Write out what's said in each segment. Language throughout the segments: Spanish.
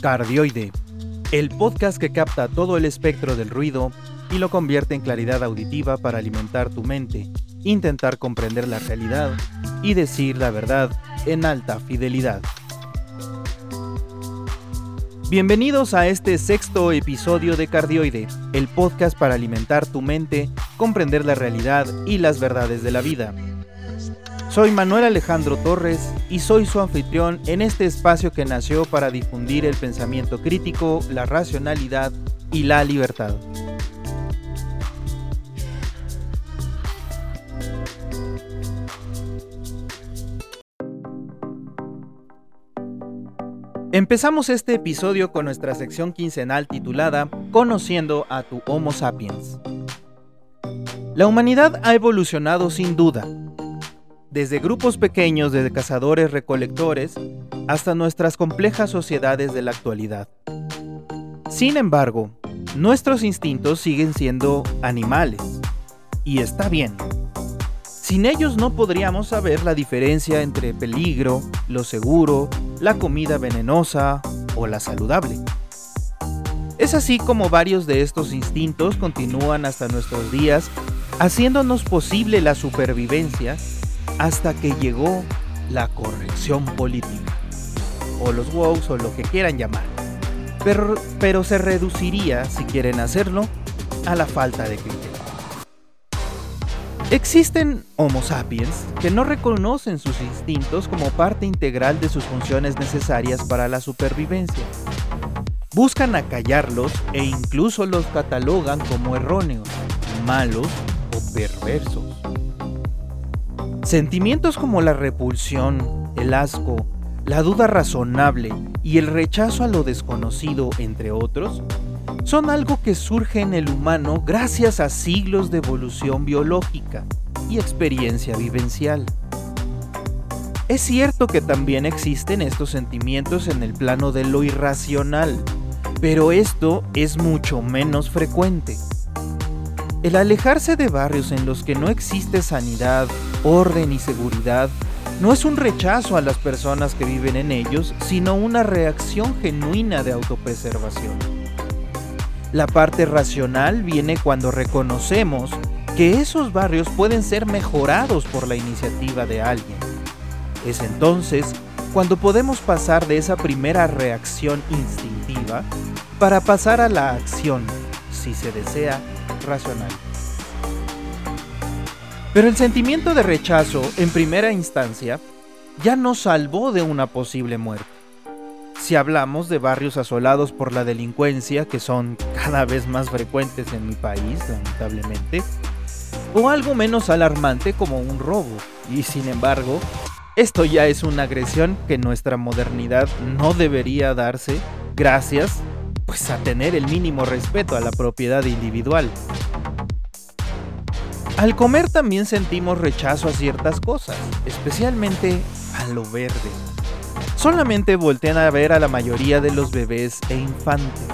Cardioide, el podcast que capta todo el espectro del ruido y lo convierte en claridad auditiva para alimentar tu mente, intentar comprender la realidad y decir la verdad en alta fidelidad. Bienvenidos a este sexto episodio de Cardioide, el podcast para alimentar tu mente, comprender la realidad y las verdades de la vida. Soy Manuel Alejandro Torres y soy su anfitrión en este espacio que nació para difundir el pensamiento crítico, la racionalidad y la libertad. Empezamos este episodio con nuestra sección quincenal titulada Conociendo a tu Homo sapiens. La humanidad ha evolucionado sin duda, desde grupos pequeños de cazadores-recolectores hasta nuestras complejas sociedades de la actualidad. Sin embargo, nuestros instintos siguen siendo animales, y está bien. Sin ellos no podríamos saber la diferencia entre peligro, lo seguro, la comida venenosa o la saludable. Es así como varios de estos instintos continúan hasta nuestros días, haciéndonos posible la supervivencia hasta que llegó la corrección política, o los wows o lo que quieran llamar. Pero, pero se reduciría, si quieren hacerlo, a la falta de criterio. Existen Homo sapiens que no reconocen sus instintos como parte integral de sus funciones necesarias para la supervivencia. Buscan acallarlos e incluso los catalogan como erróneos, malos o perversos. Sentimientos como la repulsión, el asco, la duda razonable y el rechazo a lo desconocido, entre otros, son algo que surge en el humano gracias a siglos de evolución biológica y experiencia vivencial. Es cierto que también existen estos sentimientos en el plano de lo irracional, pero esto es mucho menos frecuente. El alejarse de barrios en los que no existe sanidad, orden y seguridad no es un rechazo a las personas que viven en ellos, sino una reacción genuina de autopreservación. La parte racional viene cuando reconocemos que esos barrios pueden ser mejorados por la iniciativa de alguien. Es entonces cuando podemos pasar de esa primera reacción instintiva para pasar a la acción, si se desea, racional. Pero el sentimiento de rechazo, en primera instancia, ya nos salvó de una posible muerte. Si hablamos de barrios asolados por la delincuencia, que son cada vez más frecuentes en mi país, lamentablemente, o algo menos alarmante como un robo, y sin embargo, esto ya es una agresión que nuestra modernidad no debería darse gracias a tener el mínimo respeto a la propiedad individual. Al comer también sentimos rechazo a ciertas cosas, especialmente a lo verde. Solamente voltean a ver a la mayoría de los bebés e infantes.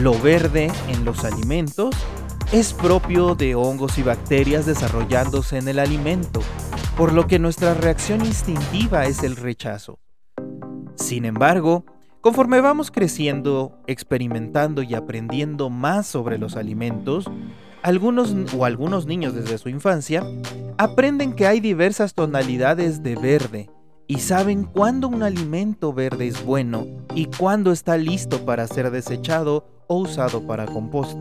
Lo verde en los alimentos es propio de hongos y bacterias desarrollándose en el alimento, por lo que nuestra reacción instintiva es el rechazo. Sin embargo, Conforme vamos creciendo, experimentando y aprendiendo más sobre los alimentos, algunos o algunos niños desde su infancia aprenden que hay diversas tonalidades de verde y saben cuándo un alimento verde es bueno y cuándo está listo para ser desechado o usado para compost.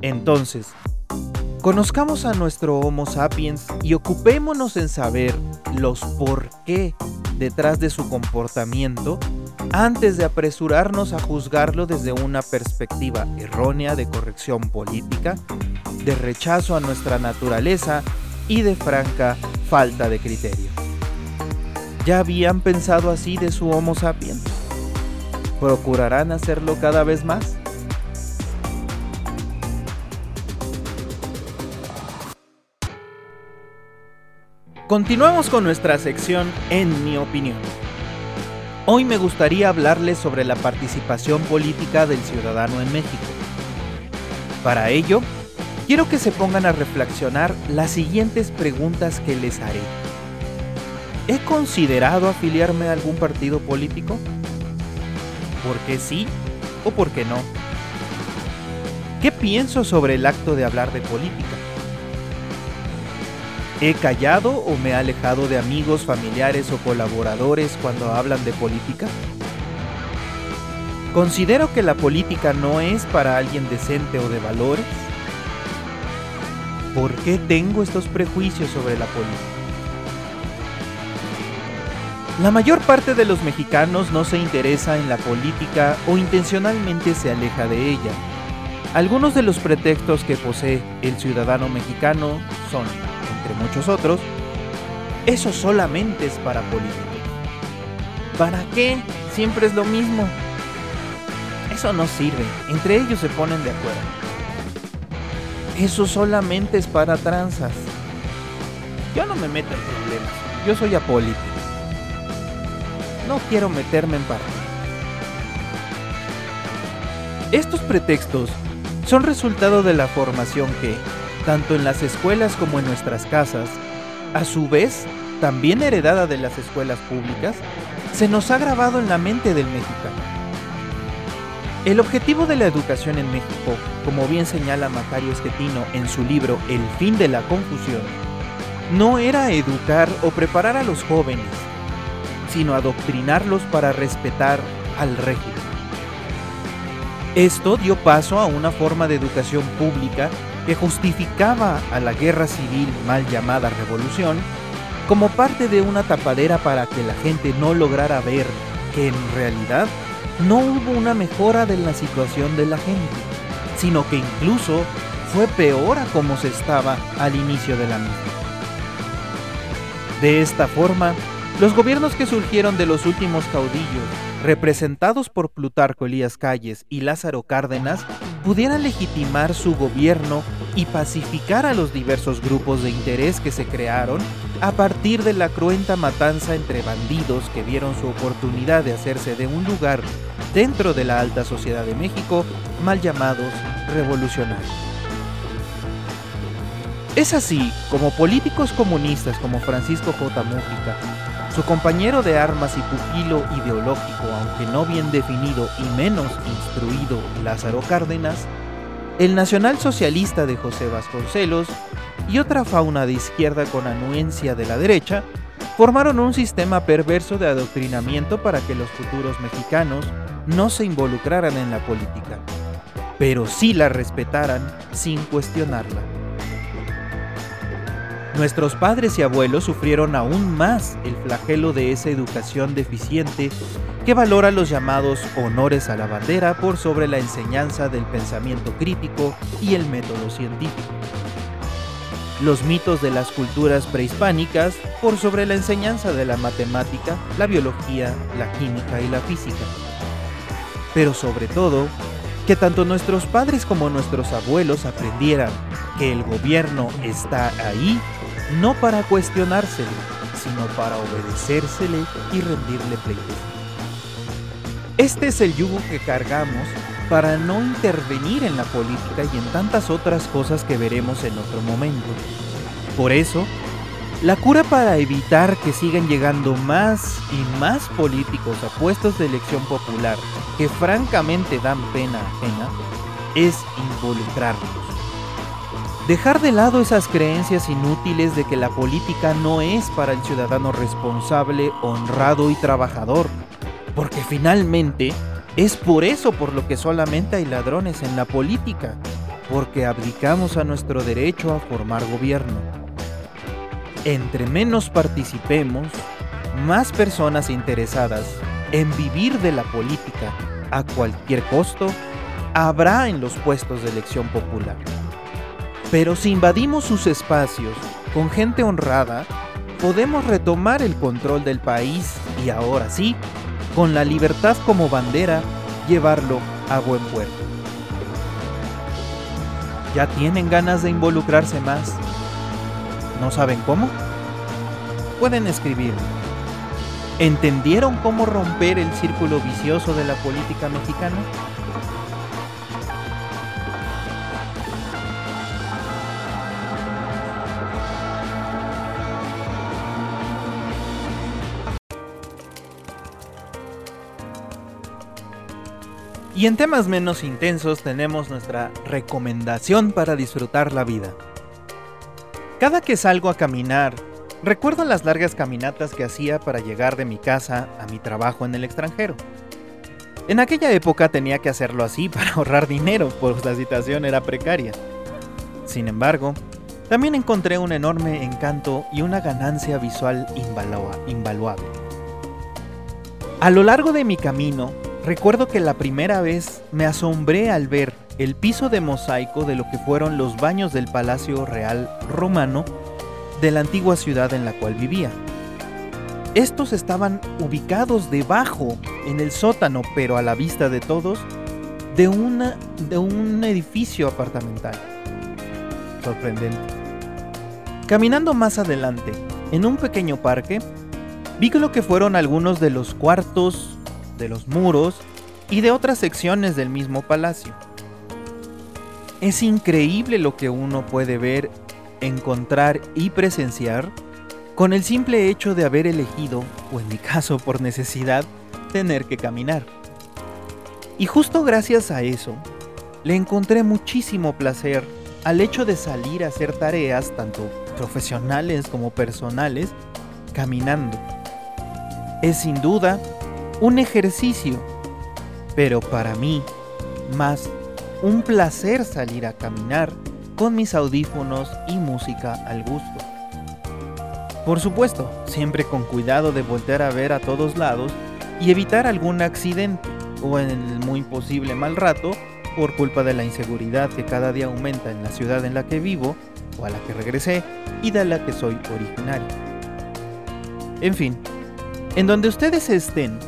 Entonces, conozcamos a nuestro Homo sapiens y ocupémonos en saber los por qué detrás de su comportamiento antes de apresurarnos a juzgarlo desde una perspectiva errónea de corrección política, de rechazo a nuestra naturaleza y de franca falta de criterio. ¿Ya habían pensado así de su Homo sapiens? ¿Procurarán hacerlo cada vez más? Continuamos con nuestra sección En mi opinión. Hoy me gustaría hablarles sobre la participación política del ciudadano en México. Para ello, quiero que se pongan a reflexionar las siguientes preguntas que les haré. ¿He considerado afiliarme a algún partido político? ¿Por qué sí o por qué no? ¿Qué pienso sobre el acto de hablar de política? ¿He callado o me he alejado de amigos, familiares o colaboradores cuando hablan de política? ¿Considero que la política no es para alguien decente o de valores? ¿Por qué tengo estos prejuicios sobre la política? La mayor parte de los mexicanos no se interesa en la política o intencionalmente se aleja de ella. Algunos de los pretextos que posee el ciudadano mexicano son, entre muchos otros, eso solamente es para políticos. ¿Para qué? Siempre es lo mismo. Eso no sirve, entre ellos se ponen de acuerdo. Eso solamente es para tranzas. Yo no me meto en problemas, yo soy apolítico. No quiero meterme en parte. Estos pretextos son resultado de la formación que, tanto en las escuelas como en nuestras casas, a su vez, también heredada de las escuelas públicas, se nos ha grabado en la mente del mexicano. El objetivo de la educación en México, como bien señala Macario Esquetino en su libro El fin de la confusión, no era educar o preparar a los jóvenes sino adoctrinarlos para respetar al régimen. Esto dio paso a una forma de educación pública que justificaba a la guerra civil mal llamada revolución como parte de una tapadera para que la gente no lograra ver que en realidad no hubo una mejora de la situación de la gente, sino que incluso fue peor a como se estaba al inicio de la misma. De esta forma, los gobiernos que surgieron de los últimos caudillos, representados por Plutarco Elías Calles y Lázaro Cárdenas, pudieran legitimar su gobierno y pacificar a los diversos grupos de interés que se crearon a partir de la cruenta matanza entre bandidos que vieron su oportunidad de hacerse de un lugar dentro de la alta sociedad de México, mal llamados revolucionarios. Es así como políticos comunistas como Francisco J. Mújica, su compañero de armas y pupilo ideológico, aunque no bien definido y menos instruido, Lázaro Cárdenas, el nacionalsocialista de José Vasconcelos y otra fauna de izquierda con anuencia de la derecha, formaron un sistema perverso de adoctrinamiento para que los futuros mexicanos no se involucraran en la política, pero sí la respetaran sin cuestionarla. Nuestros padres y abuelos sufrieron aún más el flagelo de esa educación deficiente que valora los llamados honores a la bandera por sobre la enseñanza del pensamiento crítico y el método científico. Los mitos de las culturas prehispánicas por sobre la enseñanza de la matemática, la biología, la química y la física. Pero sobre todo, que tanto nuestros padres como nuestros abuelos aprendieran que el gobierno está ahí no para cuestionársele, sino para obedecérsele y rendirle pleitesía. Este es el yugo que cargamos para no intervenir en la política y en tantas otras cosas que veremos en otro momento. Por eso, la cura para evitar que sigan llegando más y más políticos a puestos de elección popular que francamente dan pena ajena es involucrarlos Dejar de lado esas creencias inútiles de que la política no es para el ciudadano responsable, honrado y trabajador, porque finalmente es por eso por lo que solamente hay ladrones en la política, porque abdicamos a nuestro derecho a formar gobierno. Entre menos participemos, más personas interesadas en vivir de la política a cualquier costo habrá en los puestos de elección popular. Pero si invadimos sus espacios con gente honrada, podemos retomar el control del país y ahora sí, con la libertad como bandera, llevarlo a buen puerto. ¿Ya tienen ganas de involucrarse más? ¿No saben cómo? Pueden escribir. ¿Entendieron cómo romper el círculo vicioso de la política mexicana? Y en temas menos intensos tenemos nuestra recomendación para disfrutar la vida. Cada que salgo a caminar, recuerdo las largas caminatas que hacía para llegar de mi casa a mi trabajo en el extranjero. En aquella época tenía que hacerlo así para ahorrar dinero, pues la situación era precaria. Sin embargo, también encontré un enorme encanto y una ganancia visual invaluable. A lo largo de mi camino, recuerdo que la primera vez me asombré al ver el piso de mosaico de lo que fueron los baños del Palacio Real Romano de la antigua ciudad en la cual vivía. Estos estaban ubicados debajo, en el sótano, pero a la vista de todos, de, de un edificio apartamental. Sorprendente. Caminando más adelante, en un pequeño parque, vi lo que fueron algunos de los cuartos, de los muros y de otras secciones del mismo palacio. Es increíble lo que uno puede ver, encontrar y presenciar con el simple hecho de haber elegido, o en mi caso por necesidad, tener que caminar. Y justo gracias a eso, le encontré muchísimo placer al hecho de salir a hacer tareas, tanto profesionales como personales, caminando. Es sin duda un ejercicio, pero para mí, más un placer salir a caminar con mis audífonos y música al gusto. Por supuesto, siempre con cuidado de voltear a ver a todos lados y evitar algún accidente o en el muy posible mal rato por culpa de la inseguridad que cada día aumenta en la ciudad en la que vivo o a la que regresé y de la que soy originario. En fin, en donde ustedes estén,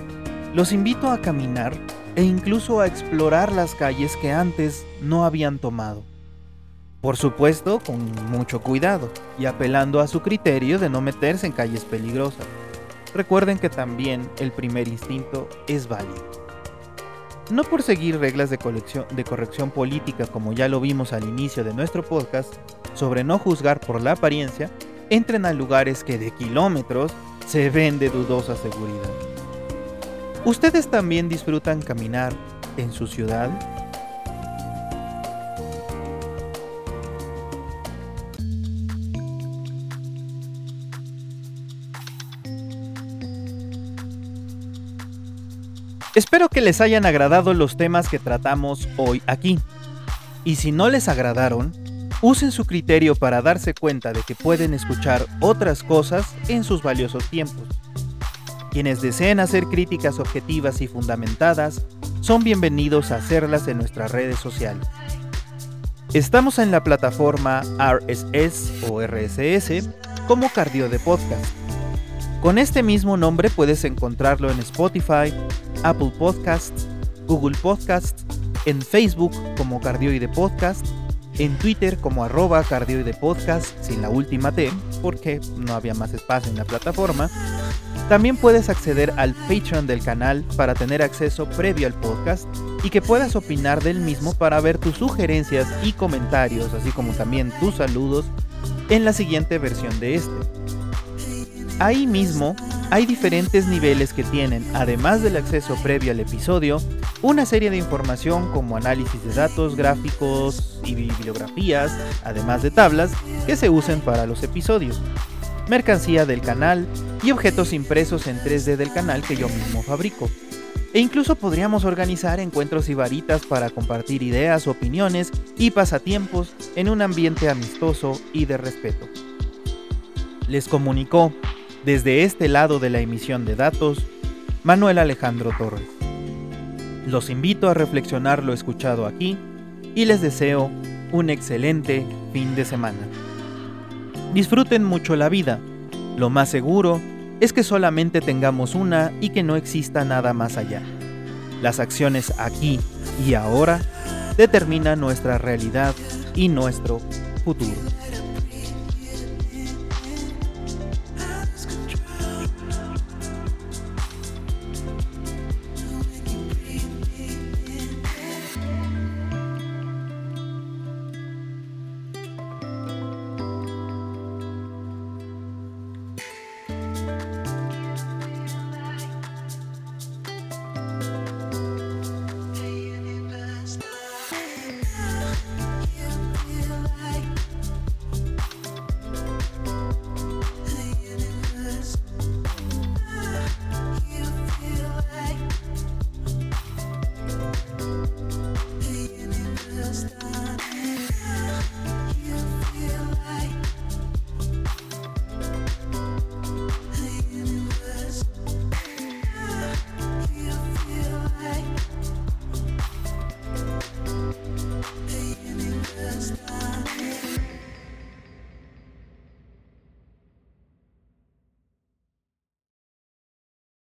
los invito a caminar e incluso a explorar las calles que antes no habían tomado. Por supuesto, con mucho cuidado y apelando a su criterio de no meterse en calles peligrosas. Recuerden que también el primer instinto es válido. No por seguir reglas de, de corrección política como ya lo vimos al inicio de nuestro podcast, sobre no juzgar por la apariencia, entren a lugares que de kilómetros se ven de dudosa seguridad. ¿Ustedes también disfrutan caminar en su ciudad? Espero que les hayan agradado los temas que tratamos hoy aquí. Y si no les agradaron, usen su criterio para darse cuenta de que pueden escuchar otras cosas en sus valiosos tiempos. Quienes deseen hacer críticas objetivas y fundamentadas son bienvenidos a hacerlas en nuestras redes sociales. Estamos en la plataforma RSS o RSS como Cardio de Podcast. Con este mismo nombre puedes encontrarlo en Spotify, Apple Podcasts, Google Podcasts, en Facebook como Cardioide Podcast, en Twitter como arroba Cardioide Podcast sin la última T, porque no había más espacio en la plataforma, también puedes acceder al Patreon del canal para tener acceso previo al podcast y que puedas opinar del mismo para ver tus sugerencias y comentarios, así como también tus saludos en la siguiente versión de este. Ahí mismo hay diferentes niveles que tienen, además del acceso previo al episodio, una serie de información como análisis de datos, gráficos y bibliografías, además de tablas que se usen para los episodios mercancía del canal y objetos impresos en 3D del canal que yo mismo fabrico. E incluso podríamos organizar encuentros y varitas para compartir ideas, opiniones y pasatiempos en un ambiente amistoso y de respeto. Les comunicó, desde este lado de la emisión de datos, Manuel Alejandro Torres. Los invito a reflexionar lo escuchado aquí y les deseo un excelente fin de semana. Disfruten mucho la vida. Lo más seguro es que solamente tengamos una y que no exista nada más allá. Las acciones aquí y ahora determinan nuestra realidad y nuestro futuro.